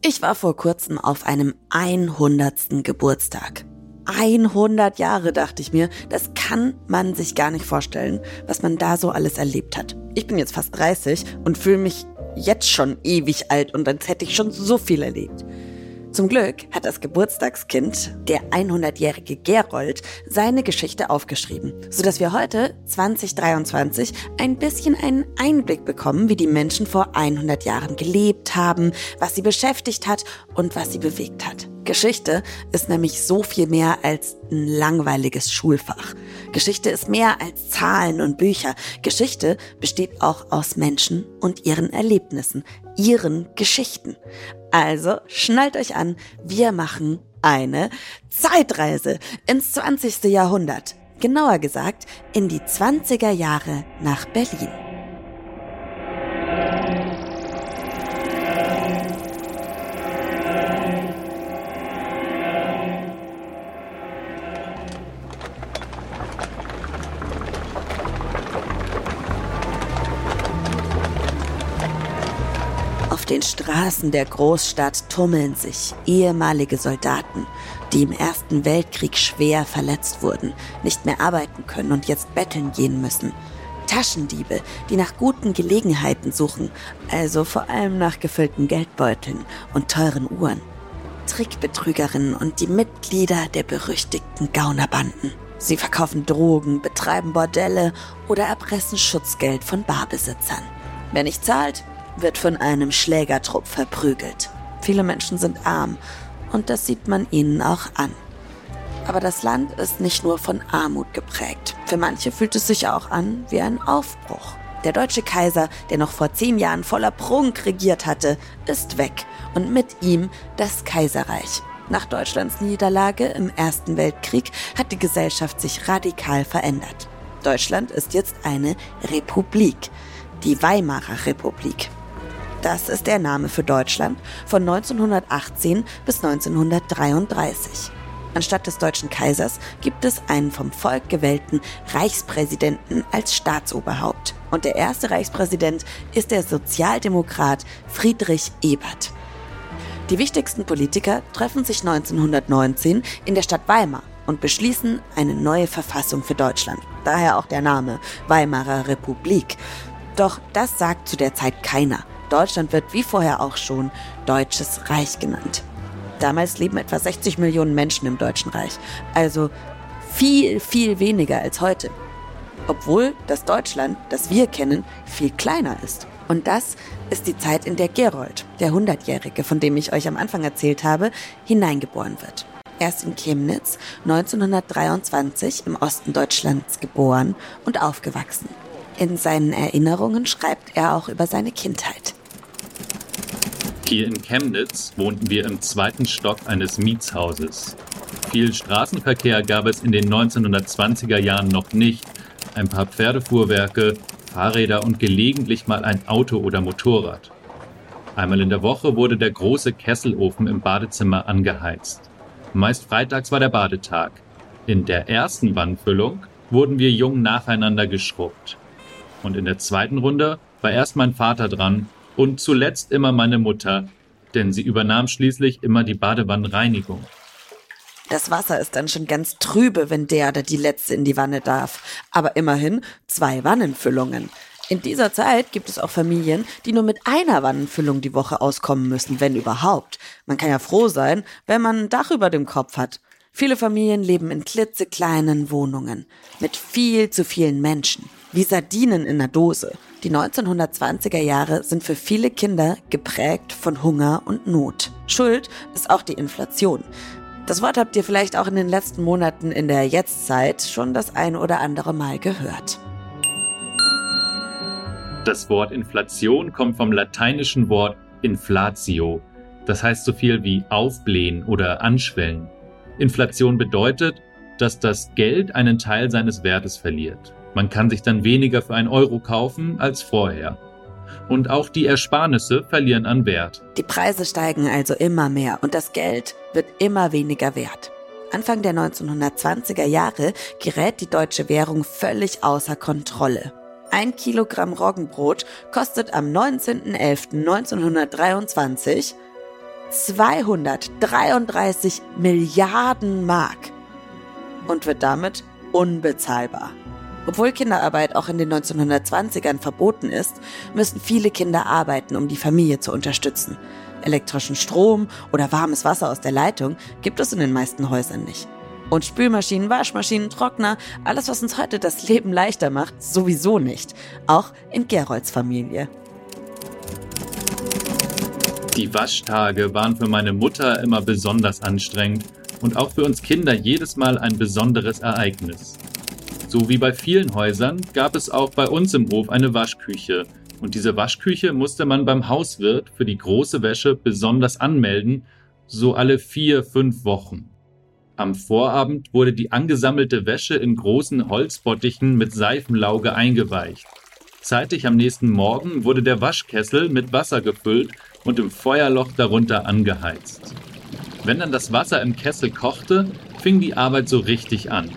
Ich war vor kurzem auf einem 100. Geburtstag. 100 Jahre, dachte ich mir, das kann man sich gar nicht vorstellen, was man da so alles erlebt hat. Ich bin jetzt fast 30 und fühle mich jetzt schon ewig alt und als hätte ich schon so viel erlebt. Zum Glück hat das Geburtstagskind, der 100-jährige Gerold, seine Geschichte aufgeschrieben, sodass wir heute, 2023, ein bisschen einen Einblick bekommen, wie die Menschen vor 100 Jahren gelebt haben, was sie beschäftigt hat und was sie bewegt hat. Geschichte ist nämlich so viel mehr als ein langweiliges Schulfach. Geschichte ist mehr als Zahlen und Bücher. Geschichte besteht auch aus Menschen und ihren Erlebnissen, ihren Geschichten. Also schnallt euch an, wir machen eine Zeitreise ins 20. Jahrhundert. Genauer gesagt in die 20er Jahre nach Berlin. Den Straßen der Großstadt tummeln sich ehemalige Soldaten, die im Ersten Weltkrieg schwer verletzt wurden, nicht mehr arbeiten können und jetzt betteln gehen müssen. Taschendiebe, die nach guten Gelegenheiten suchen, also vor allem nach gefüllten Geldbeuteln und teuren Uhren. Trickbetrügerinnen und die Mitglieder der berüchtigten Gaunerbanden. Sie verkaufen Drogen, betreiben Bordelle oder erpressen Schutzgeld von Barbesitzern. Wer nicht zahlt, wird von einem Schlägertrupp verprügelt. Viele Menschen sind arm und das sieht man ihnen auch an. Aber das Land ist nicht nur von Armut geprägt. Für manche fühlt es sich auch an wie ein Aufbruch. Der deutsche Kaiser, der noch vor zehn Jahren voller Prunk regiert hatte, ist weg und mit ihm das Kaiserreich. Nach Deutschlands Niederlage im Ersten Weltkrieg hat die Gesellschaft sich radikal verändert. Deutschland ist jetzt eine Republik, die Weimarer Republik. Das ist der Name für Deutschland von 1918 bis 1933. Anstatt des deutschen Kaisers gibt es einen vom Volk gewählten Reichspräsidenten als Staatsoberhaupt. Und der erste Reichspräsident ist der Sozialdemokrat Friedrich Ebert. Die wichtigsten Politiker treffen sich 1919 in der Stadt Weimar und beschließen eine neue Verfassung für Deutschland. Daher auch der Name Weimarer Republik. Doch das sagt zu der Zeit keiner. Deutschland wird wie vorher auch schon Deutsches Reich genannt. Damals leben etwa 60 Millionen Menschen im Deutschen Reich, also viel, viel weniger als heute. Obwohl das Deutschland, das wir kennen, viel kleiner ist. Und das ist die Zeit, in der Gerold, der Hundertjährige, von dem ich euch am Anfang erzählt habe, hineingeboren wird. Er ist in Chemnitz 1923 im Osten Deutschlands geboren und aufgewachsen. In seinen Erinnerungen schreibt er auch über seine Kindheit. Hier in Chemnitz wohnten wir im zweiten Stock eines Mietshauses. Viel Straßenverkehr gab es in den 1920er Jahren noch nicht. Ein paar Pferdefuhrwerke, Fahrräder und gelegentlich mal ein Auto oder Motorrad. Einmal in der Woche wurde der große Kesselofen im Badezimmer angeheizt. Meist freitags war der Badetag. In der ersten Wannfüllung wurden wir jung nacheinander geschrubbt. Und in der zweiten Runde war erst mein Vater dran und zuletzt immer meine Mutter, denn sie übernahm schließlich immer die Badewannenreinigung. Das Wasser ist dann schon ganz trübe, wenn der oder die letzte in die Wanne darf. Aber immerhin zwei Wannenfüllungen. In dieser Zeit gibt es auch Familien, die nur mit einer Wannenfüllung die Woche auskommen müssen, wenn überhaupt. Man kann ja froh sein, wenn man ein Dach über dem Kopf hat. Viele Familien leben in klitzekleinen Wohnungen mit viel zu vielen Menschen, wie Sardinen in einer Dose. Die 1920er Jahre sind für viele Kinder geprägt von Hunger und Not. Schuld ist auch die Inflation. Das Wort habt ihr vielleicht auch in den letzten Monaten in der Jetztzeit schon das ein oder andere Mal gehört. Das Wort Inflation kommt vom lateinischen Wort inflatio. Das heißt so viel wie aufblähen oder anschwellen. Inflation bedeutet, dass das Geld einen Teil seines Wertes verliert. Man kann sich dann weniger für einen Euro kaufen als vorher. Und auch die Ersparnisse verlieren an Wert. Die Preise steigen also immer mehr und das Geld wird immer weniger wert. Anfang der 1920er Jahre gerät die deutsche Währung völlig außer Kontrolle. Ein Kilogramm Roggenbrot kostet am 19.11.1923 233 Milliarden Mark und wird damit unbezahlbar. Obwohl Kinderarbeit auch in den 1920ern verboten ist, müssen viele Kinder arbeiten, um die Familie zu unterstützen. Elektrischen Strom oder warmes Wasser aus der Leitung gibt es in den meisten Häusern nicht. Und Spülmaschinen, Waschmaschinen, Trockner, alles, was uns heute das Leben leichter macht, sowieso nicht. Auch in Gerolds Familie. Die Waschtage waren für meine Mutter immer besonders anstrengend und auch für uns Kinder jedes Mal ein besonderes Ereignis. So wie bei vielen Häusern gab es auch bei uns im Hof eine Waschküche. Und diese Waschküche musste man beim Hauswirt für die große Wäsche besonders anmelden, so alle vier, fünf Wochen. Am Vorabend wurde die angesammelte Wäsche in großen Holzbottichen mit Seifenlauge eingeweicht. Zeitig am nächsten Morgen wurde der Waschkessel mit Wasser gefüllt und im Feuerloch darunter angeheizt. Wenn dann das Wasser im Kessel kochte, fing die Arbeit so richtig an.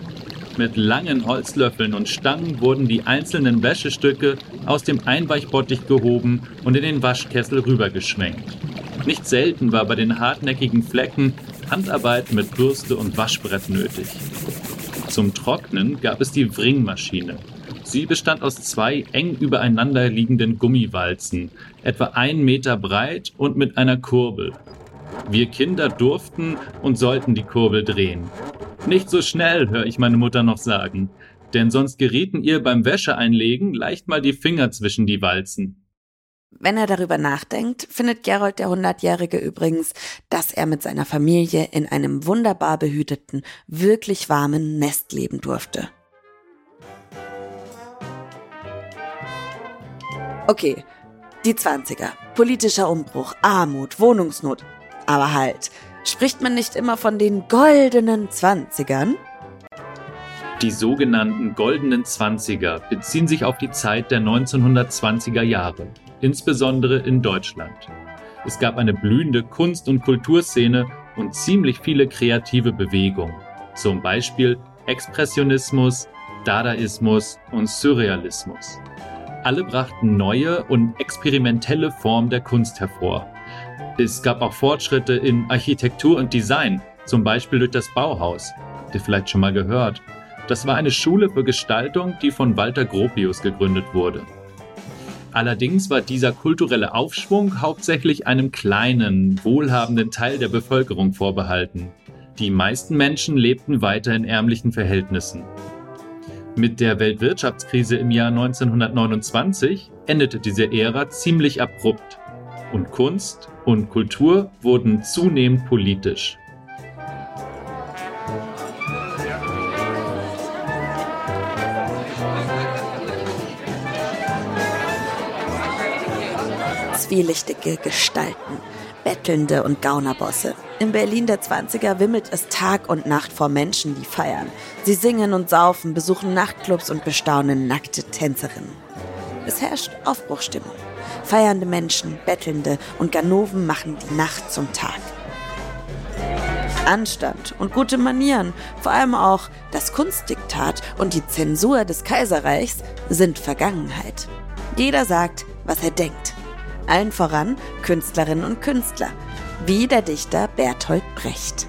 Mit langen Holzlöffeln und Stangen wurden die einzelnen Wäschestücke aus dem Einweichbottich gehoben und in den Waschkessel rübergeschwenkt. Nicht selten war bei den hartnäckigen Flecken Handarbeit mit Bürste und Waschbrett nötig. Zum Trocknen gab es die Wringmaschine. Sie bestand aus zwei eng übereinander liegenden Gummiwalzen, etwa einen Meter breit und mit einer Kurbel. Wir Kinder durften und sollten die Kurbel drehen. Nicht so schnell, höre ich meine Mutter noch sagen, denn sonst gerieten ihr beim Wäscheeinlegen leicht mal die Finger zwischen die Walzen. Wenn er darüber nachdenkt, findet Gerold der Hundertjährige übrigens, dass er mit seiner Familie in einem wunderbar behüteten, wirklich warmen Nest leben durfte. Okay, die Zwanziger. Politischer Umbruch, Armut, Wohnungsnot. Aber halt, Spricht man nicht immer von den goldenen Zwanzigern? Die sogenannten goldenen Zwanziger beziehen sich auf die Zeit der 1920er Jahre, insbesondere in Deutschland. Es gab eine blühende Kunst- und Kulturszene und ziemlich viele kreative Bewegungen, zum Beispiel Expressionismus, Dadaismus und Surrealismus. Alle brachten neue und experimentelle Formen der Kunst hervor, es gab auch Fortschritte in Architektur und Design, zum Beispiel durch das Bauhaus. Habt ihr vielleicht schon mal gehört? Das war eine Schule für Gestaltung, die von Walter Gropius gegründet wurde. Allerdings war dieser kulturelle Aufschwung hauptsächlich einem kleinen, wohlhabenden Teil der Bevölkerung vorbehalten. Die meisten Menschen lebten weiter in ärmlichen Verhältnissen. Mit der Weltwirtschaftskrise im Jahr 1929 endete diese Ära ziemlich abrupt und Kunst und Kultur wurden zunehmend politisch. Zwielichtige Gestalten, Bettelnde und Gaunerbosse. In Berlin der 20er wimmelt es Tag und Nacht vor Menschen, die feiern. Sie singen und saufen, besuchen Nachtclubs und bestaunen nackte Tänzerinnen. Es herrscht Aufbruchstimmung. Feiernde Menschen, Bettelnde und Ganoven machen die Nacht zum Tag. Anstand und gute Manieren, vor allem auch das Kunstdiktat und die Zensur des Kaiserreichs sind Vergangenheit. Jeder sagt, was er denkt. Allen voran Künstlerinnen und Künstler, wie der Dichter Bertolt Brecht.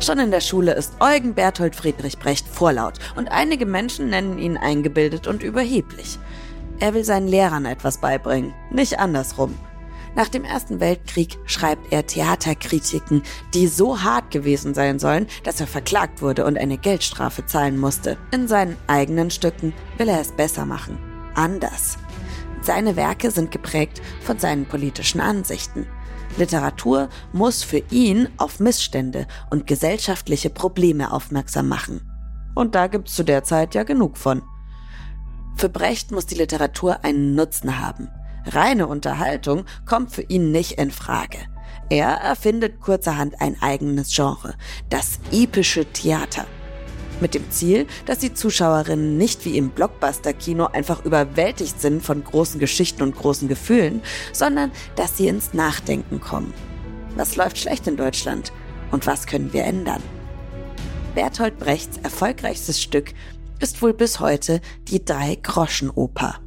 Schon in der Schule ist Eugen Berthold Friedrich Brecht vorlaut und einige Menschen nennen ihn eingebildet und überheblich. Er will seinen Lehrern etwas beibringen, nicht andersrum. Nach dem Ersten Weltkrieg schreibt er Theaterkritiken, die so hart gewesen sein sollen, dass er verklagt wurde und eine Geldstrafe zahlen musste. In seinen eigenen Stücken will er es besser machen. Anders. Seine Werke sind geprägt von seinen politischen Ansichten. Literatur muss für ihn auf Missstände und gesellschaftliche Probleme aufmerksam machen. Und da gibt's zu der Zeit ja genug von. Für Brecht muss die Literatur einen Nutzen haben. Reine Unterhaltung kommt für ihn nicht in Frage. Er erfindet kurzerhand ein eigenes Genre, das epische Theater. Mit dem Ziel, dass die Zuschauerinnen nicht wie im Blockbuster-Kino einfach überwältigt sind von großen Geschichten und großen Gefühlen, sondern dass sie ins Nachdenken kommen. Was läuft schlecht in Deutschland und was können wir ändern? Bertolt Brechts erfolgreichstes Stück ist wohl bis heute die Drei-Groschen-Oper.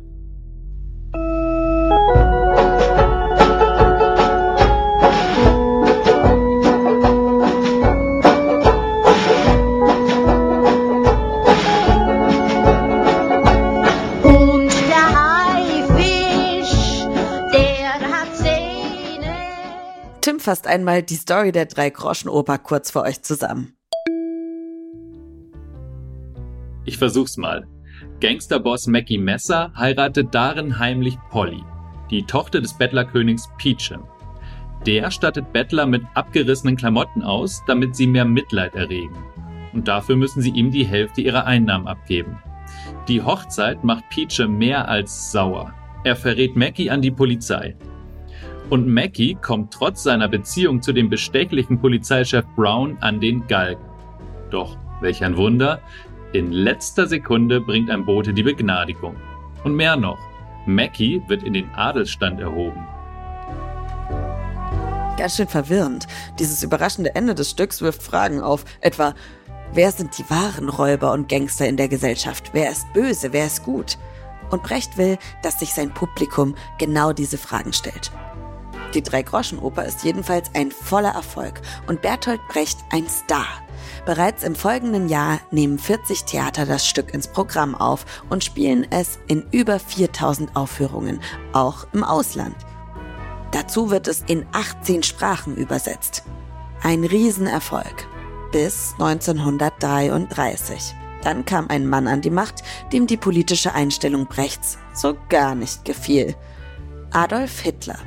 Tim fasst einmal die Story der Drei-Groschen-Oper kurz für euch zusammen. Ich versuch's mal. Gangsterboss Mackie Messer heiratet darin heimlich Polly, die Tochter des Bettlerkönigs Peachum. Der stattet Bettler mit abgerissenen Klamotten aus, damit sie mehr Mitleid erregen. Und dafür müssen sie ihm die Hälfte ihrer Einnahmen abgeben. Die Hochzeit macht Peachum mehr als sauer. Er verrät Mackie an die Polizei. Und Mackie kommt trotz seiner Beziehung zu dem bestechlichen Polizeichef Brown an den Galgen. Doch, welch ein Wunder, in letzter Sekunde bringt ein Bote die Begnadigung. Und mehr noch, Mackie wird in den Adelsstand erhoben. Ganz schön verwirrend. Dieses überraschende Ende des Stücks wirft Fragen auf, etwa, wer sind die wahren Räuber und Gangster in der Gesellschaft? Wer ist böse? Wer ist gut? Und Brecht will, dass sich sein Publikum genau diese Fragen stellt. Die Drei-Groschen-Oper ist jedenfalls ein voller Erfolg und Bertolt Brecht ein Star. Bereits im folgenden Jahr nehmen 40 Theater das Stück ins Programm auf und spielen es in über 4000 Aufführungen, auch im Ausland. Dazu wird es in 18 Sprachen übersetzt. Ein Riesenerfolg. Bis 1933. Dann kam ein Mann an die Macht, dem die politische Einstellung Brechts so gar nicht gefiel. Adolf Hitler.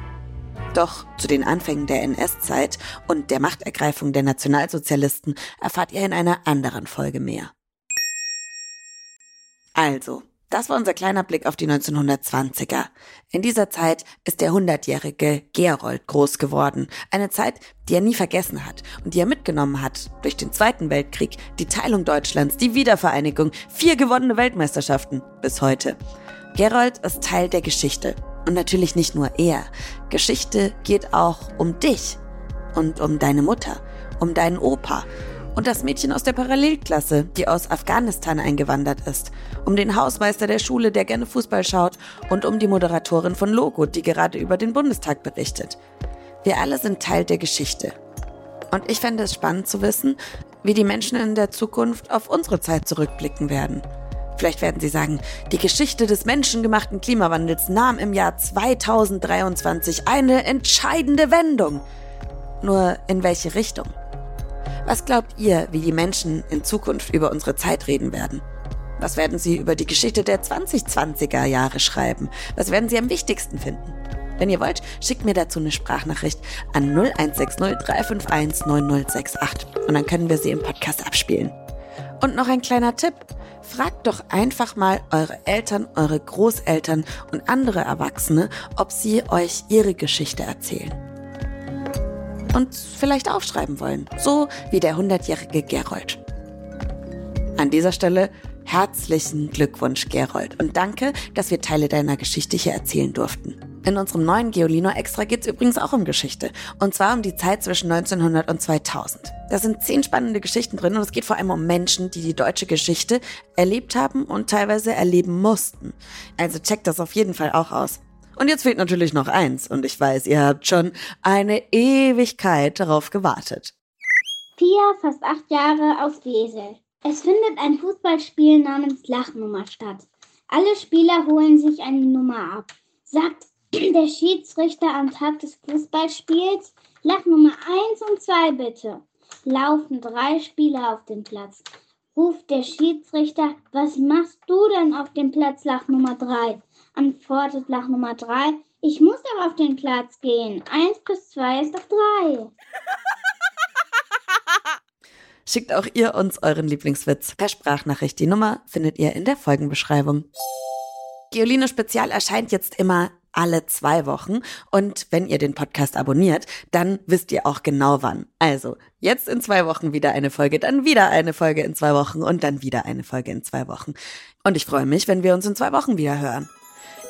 Doch zu den Anfängen der NS-Zeit und der Machtergreifung der Nationalsozialisten erfahrt ihr in einer anderen Folge mehr. Also, das war unser kleiner Blick auf die 1920er. In dieser Zeit ist der 100-jährige Gerold groß geworden. Eine Zeit, die er nie vergessen hat und die er mitgenommen hat durch den Zweiten Weltkrieg, die Teilung Deutschlands, die Wiedervereinigung, vier gewonnene Weltmeisterschaften bis heute. Gerold ist Teil der Geschichte und natürlich nicht nur er. Geschichte geht auch um dich und um deine Mutter, um deinen Opa und das Mädchen aus der Parallelklasse, die aus Afghanistan eingewandert ist, um den Hausmeister der Schule, der gerne Fußball schaut und um die Moderatorin von Logo, die gerade über den Bundestag berichtet. Wir alle sind Teil der Geschichte. Und ich fände es spannend zu wissen, wie die Menschen in der Zukunft auf unsere Zeit zurückblicken werden. Vielleicht werden Sie sagen, die Geschichte des menschengemachten Klimawandels nahm im Jahr 2023 eine entscheidende Wendung. Nur in welche Richtung? Was glaubt ihr, wie die Menschen in Zukunft über unsere Zeit reden werden? Was werden sie über die Geschichte der 2020er Jahre schreiben? Was werden sie am wichtigsten finden? Wenn ihr wollt, schickt mir dazu eine Sprachnachricht an 0160 351 9068 und dann können wir sie im Podcast abspielen. Und noch ein kleiner Tipp. Fragt doch einfach mal eure Eltern, eure Großeltern und andere Erwachsene, ob sie euch ihre Geschichte erzählen. Und vielleicht aufschreiben wollen, so wie der 100-jährige Gerold. An dieser Stelle herzlichen Glückwunsch, Gerold, und danke, dass wir Teile deiner Geschichte hier erzählen durften. In unserem neuen Geolino Extra geht es übrigens auch um Geschichte. Und zwar um die Zeit zwischen 1900 und 2000. Da sind zehn spannende Geschichten drin und es geht vor allem um Menschen, die die deutsche Geschichte erlebt haben und teilweise erleben mussten. Also checkt das auf jeden Fall auch aus. Und jetzt fehlt natürlich noch eins und ich weiß, ihr habt schon eine Ewigkeit darauf gewartet. Pia, fast acht Jahre, aus Wesel. Es findet ein Fußballspiel namens Lachnummer statt. Alle Spieler holen sich eine Nummer ab. Sagt der Schiedsrichter am Tag des Fußballspiels, Lach Nummer 1 und 2 bitte. Laufen drei Spieler auf den Platz. Ruft der Schiedsrichter, was machst du denn auf dem Platz Lach Nummer 3? Antwortet Lach Nummer 3, ich muss doch auf den Platz gehen. 1 plus 2 ist doch 3. Schickt auch ihr uns euren Lieblingswitz per Sprachnachricht. Die Nummer findet ihr in der Folgenbeschreibung. Geolino Spezial erscheint jetzt immer alle zwei Wochen. Und wenn ihr den Podcast abonniert, dann wisst ihr auch genau wann. Also, jetzt in zwei Wochen wieder eine Folge, dann wieder eine Folge in zwei Wochen und dann wieder eine Folge in zwei Wochen. Und ich freue mich, wenn wir uns in zwei Wochen wieder hören.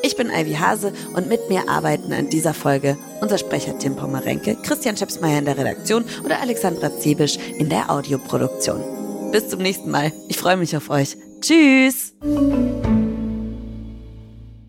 Ich bin Ivy Hase und mit mir arbeiten an dieser Folge unser Sprecher Tim Pommerenke, Christian Schepsmeier in der Redaktion oder Alexandra Zebisch in der Audioproduktion. Bis zum nächsten Mal. Ich freue mich auf euch. Tschüss!